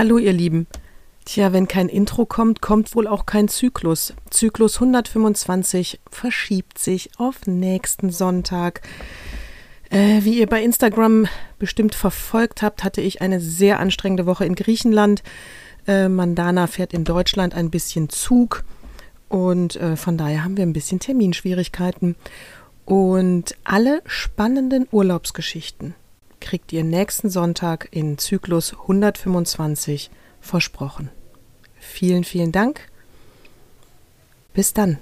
Hallo ihr Lieben. Tja, wenn kein Intro kommt, kommt wohl auch kein Zyklus. Zyklus 125 verschiebt sich auf nächsten Sonntag. Äh, wie ihr bei Instagram bestimmt verfolgt habt, hatte ich eine sehr anstrengende Woche in Griechenland. Äh, Mandana fährt in Deutschland ein bisschen Zug und äh, von daher haben wir ein bisschen Terminschwierigkeiten. Und alle spannenden Urlaubsgeschichten kriegt ihr nächsten Sonntag in Zyklus 125 versprochen. Vielen, vielen Dank. Bis dann.